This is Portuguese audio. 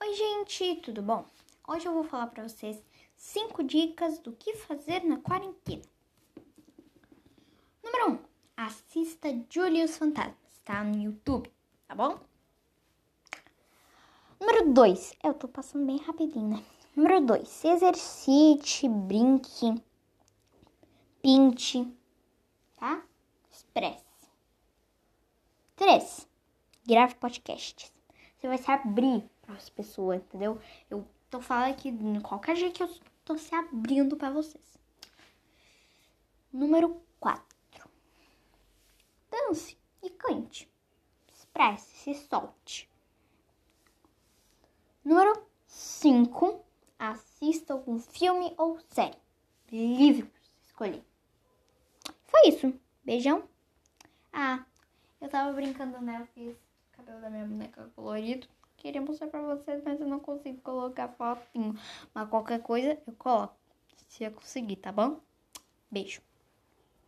Oi, gente, tudo bom? Hoje eu vou falar para vocês cinco dicas do que fazer na quarentena. Número 1. Um, assista Julius Fantasmas, tá no YouTube, tá bom? Número 2. Eu tô passando bem rapidinho, né? Número 2. Se exercite, brinque, pinte, tá? Expresse. 3. Grave podcasts. Você vai se abrir as pessoas, entendeu? Eu tô falando aqui de qualquer jeito que eu tô se abrindo para vocês. Número 4. Dance e cante. Expresse, se solte. Número 5. Assista algum filme ou série. Livre escolher. Foi isso. Beijão. Ah, eu tava brincando, né? Eu fiz o cabelo da minha boneca colorido. Queria mostrar pra vocês, mas eu não consigo colocar fotinho. Mas qualquer coisa eu coloco. Se eu conseguir, tá bom? Beijo.